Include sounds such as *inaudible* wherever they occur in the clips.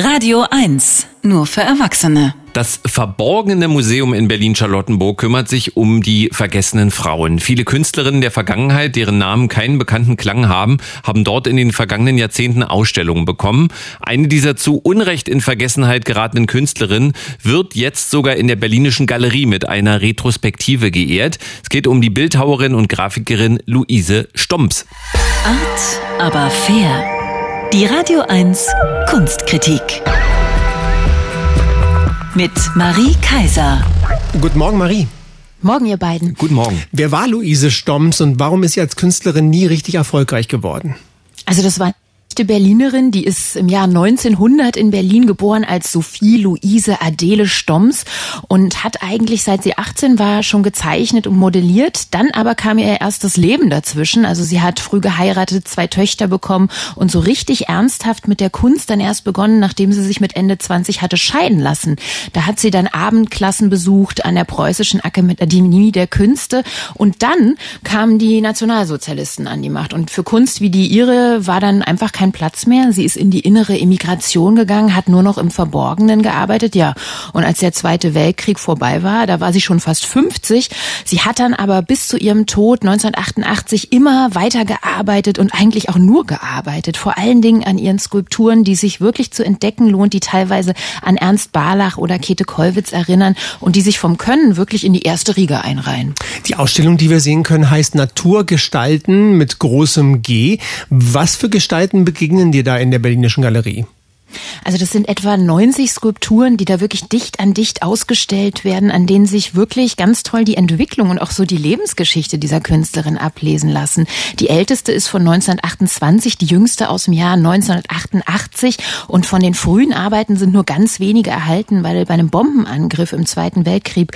Radio 1, nur für Erwachsene. Das Verborgene Museum in Berlin-Charlottenburg kümmert sich um die vergessenen Frauen. Viele Künstlerinnen der Vergangenheit, deren Namen keinen bekannten Klang haben, haben dort in den vergangenen Jahrzehnten Ausstellungen bekommen. Eine dieser zu Unrecht in Vergessenheit geratenen Künstlerinnen wird jetzt sogar in der Berlinischen Galerie mit einer Retrospektive geehrt. Es geht um die Bildhauerin und Grafikerin Luise Stomps. Art, aber fair. Die Radio 1 Kunstkritik. Mit Marie Kaiser. Guten Morgen, Marie. Morgen, ihr beiden. Guten Morgen. Wer war Luise Stomps und warum ist sie als Künstlerin nie richtig erfolgreich geworden? Also das war echte Berlinerin, die ist im Jahr 1900 in Berlin geboren als Sophie Luise Adele Stoms und hat eigentlich seit sie 18 war schon gezeichnet und modelliert. Dann aber kam ihr erst das Leben dazwischen. Also sie hat früh geheiratet, zwei Töchter bekommen und so richtig ernsthaft mit der Kunst dann erst begonnen, nachdem sie sich mit Ende 20 hatte scheiden lassen. Da hat sie dann Abendklassen besucht an der Preußischen Akademie der Künste und dann kamen die Nationalsozialisten an die Macht und für Kunst wie die ihre war dann einfach kein keinen Platz mehr. Sie ist in die innere Emigration gegangen, hat nur noch im Verborgenen gearbeitet. Ja, und als der Zweite Weltkrieg vorbei war, da war sie schon fast 50. Sie hat dann aber bis zu ihrem Tod 1988 immer weiter gearbeitet und eigentlich auch nur gearbeitet. Vor allen Dingen an ihren Skulpturen, die sich wirklich zu entdecken lohnt, die teilweise an Ernst Barlach oder Käthe Kollwitz erinnern und die sich vom Können wirklich in die erste Riege einreihen. Die Ausstellung, die wir sehen können, heißt Naturgestalten mit großem G. Was für Gestalten begegnen dir da in der Berlinischen Galerie? Also das sind etwa 90 Skulpturen, die da wirklich dicht an dicht ausgestellt werden, an denen sich wirklich ganz toll die Entwicklung und auch so die Lebensgeschichte dieser Künstlerin ablesen lassen. Die älteste ist von 1928, die jüngste aus dem Jahr 1988 und von den frühen Arbeiten sind nur ganz wenige erhalten, weil bei einem Bombenangriff im Zweiten Weltkrieg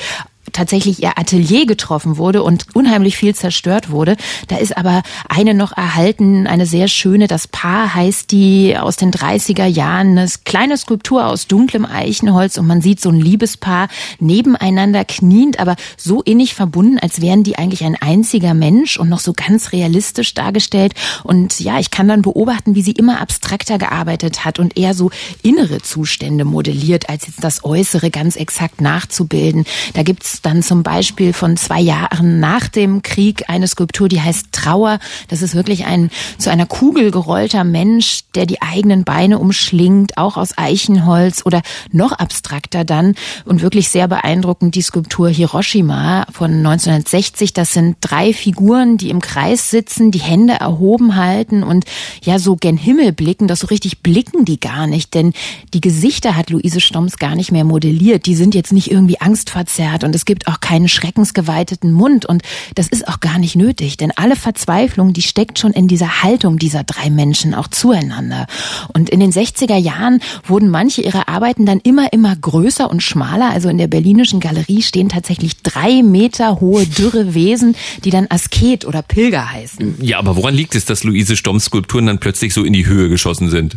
tatsächlich ihr Atelier getroffen wurde und unheimlich viel zerstört wurde. Da ist aber eine noch erhalten, eine sehr schöne, das Paar heißt die aus den 30er Jahren, eine kleine Skulptur aus dunklem Eichenholz und man sieht so ein Liebespaar nebeneinander kniend, aber so innig verbunden, als wären die eigentlich ein einziger Mensch und noch so ganz realistisch dargestellt. Und ja, ich kann dann beobachten, wie sie immer abstrakter gearbeitet hat und eher so innere Zustände modelliert, als jetzt das Äußere ganz exakt nachzubilden. Da gibt's dann zum Beispiel von zwei Jahren nach dem Krieg eine Skulptur, die heißt Trauer. Das ist wirklich ein zu einer Kugel gerollter Mensch, der die eigenen Beine umschlingt, auch aus Eichenholz oder noch abstrakter dann und wirklich sehr beeindruckend die Skulptur Hiroshima von 1960. Das sind drei Figuren, die im Kreis sitzen, die Hände erhoben halten und ja so gen Himmel blicken. Das so richtig blicken die gar nicht, denn die Gesichter hat Luise Stomms gar nicht mehr modelliert. Die sind jetzt nicht irgendwie angstverzerrt und es gibt gibt auch keinen schreckensgeweiteten Mund und das ist auch gar nicht nötig, denn alle Verzweiflung, die steckt schon in dieser Haltung dieser drei Menschen auch zueinander. Und in den 60er Jahren wurden manche ihrer Arbeiten dann immer, immer größer und schmaler. Also in der Berlinischen Galerie stehen tatsächlich drei Meter hohe, dürre Wesen, die dann Asket oder Pilger heißen. Ja, aber woran liegt es, dass Luise Stomms Skulpturen dann plötzlich so in die Höhe geschossen sind?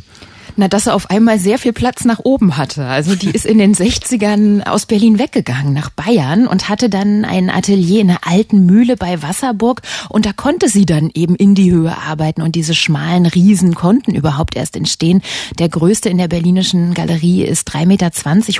Na, dass er auf einmal sehr viel Platz nach oben hatte. Also die ist in den *laughs* 60ern aus Berlin weggegangen nach Bayern und hatte dann ein Atelier in einer alten Mühle bei Wasserburg und da konnte sie dann eben in die Höhe arbeiten und diese schmalen Riesen konnten überhaupt erst entstehen. Der größte in der Berlinischen Galerie ist 3,20 Meter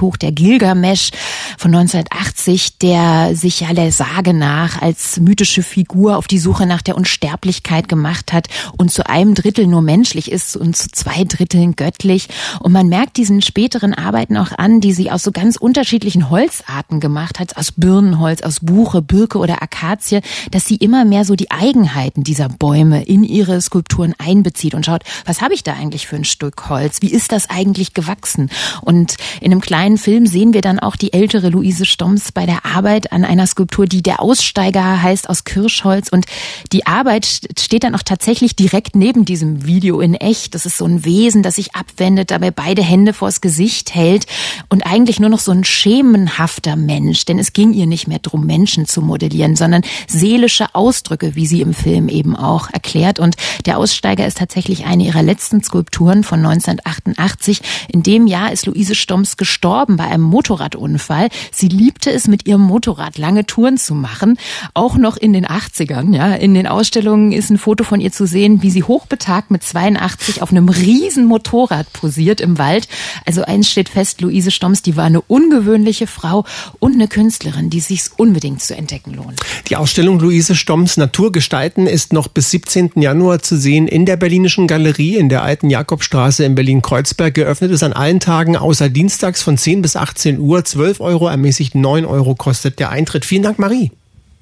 hoch, der Gilgamesch von 1980, der sich ja der Sage nach als mythische Figur auf die Suche nach der Unsterblichkeit gemacht hat und zu einem Drittel nur menschlich ist und zu zwei Dritteln göttlich. Und man merkt diesen späteren Arbeiten auch an, die sie aus so ganz unterschiedlichen Holzarten gemacht hat, aus Birnenholz, aus Buche, Birke oder Akazie, dass sie immer mehr so die Eigenheiten dieser Bäume in ihre Skulpturen einbezieht und schaut, was habe ich da eigentlich für ein Stück Holz? Wie ist das eigentlich gewachsen? Und in einem kleinen Film sehen wir dann auch die ältere Luise Stomms bei der Arbeit an einer Skulptur, die der Aussteiger heißt aus Kirschholz. Und die Arbeit steht dann auch tatsächlich direkt neben diesem Video in echt. Das ist so ein Wesen, das sich abwendet, dabei beide Hände vors Gesicht hält und eigentlich nur noch so ein schemenhafter Mensch, denn es ging ihr nicht mehr drum, Menschen zu modellieren, sondern seelische Ausdrücke, wie sie im Film eben auch erklärt. Und der Aussteiger ist tatsächlich eine ihrer letzten Skulpturen von 1988. In dem Jahr ist Luise Stomps gestorben bei einem Motorradunfall. Sie liebte es, mit ihrem Motorrad lange Touren zu machen, auch noch in den 80ern. Ja, in den Ausstellungen ist ein Foto von ihr zu sehen, wie sie hochbetagt mit 82 auf einem riesen Motorrad Motorrad posiert im Wald. Also eins steht fest, Luise Stomms, die war eine ungewöhnliche Frau und eine Künstlerin, die sich unbedingt zu entdecken lohnt. Die Ausstellung Luise Stomms Naturgestalten ist noch bis 17. Januar zu sehen in der Berlinischen Galerie in der alten Jakobstraße in Berlin-Kreuzberg. Geöffnet ist an allen Tagen außer dienstags von 10 bis 18 Uhr. 12 Euro, ermäßigt 9 Euro kostet der Eintritt. Vielen Dank, Marie.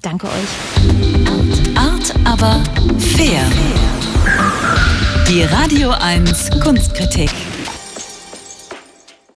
Danke euch. Art, aber fair. Die Radio 1 Kunstkritik